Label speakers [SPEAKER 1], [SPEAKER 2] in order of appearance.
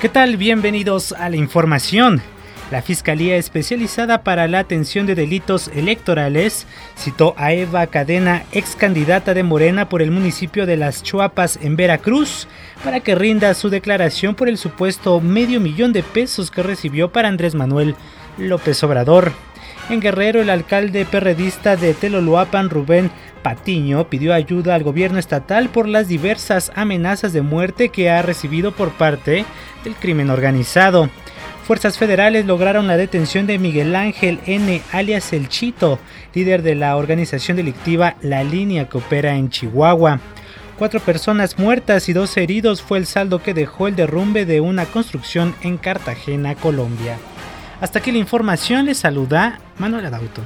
[SPEAKER 1] ¿Qué tal? Bienvenidos a la información. La Fiscalía Especializada para la Atención de Delitos Electorales citó a Eva Cadena, ex candidata de Morena por el municipio de Las Chuapas en Veracruz, para que rinda su declaración por el supuesto medio millón de pesos que recibió para Andrés Manuel López Obrador. En Guerrero, el alcalde perredista de Teloluapan, Rubén Patiño, pidió ayuda al gobierno estatal por las diversas amenazas de muerte que ha recibido por parte del crimen organizado. Fuerzas federales lograron la detención de Miguel Ángel N., alias El Chito, líder de la organización delictiva La Línea que opera en Chihuahua. Cuatro personas muertas y dos heridos fue el saldo que dejó el derrumbe de una construcción en Cartagena, Colombia. Hasta aquí la información, les saluda Manuel Adauto.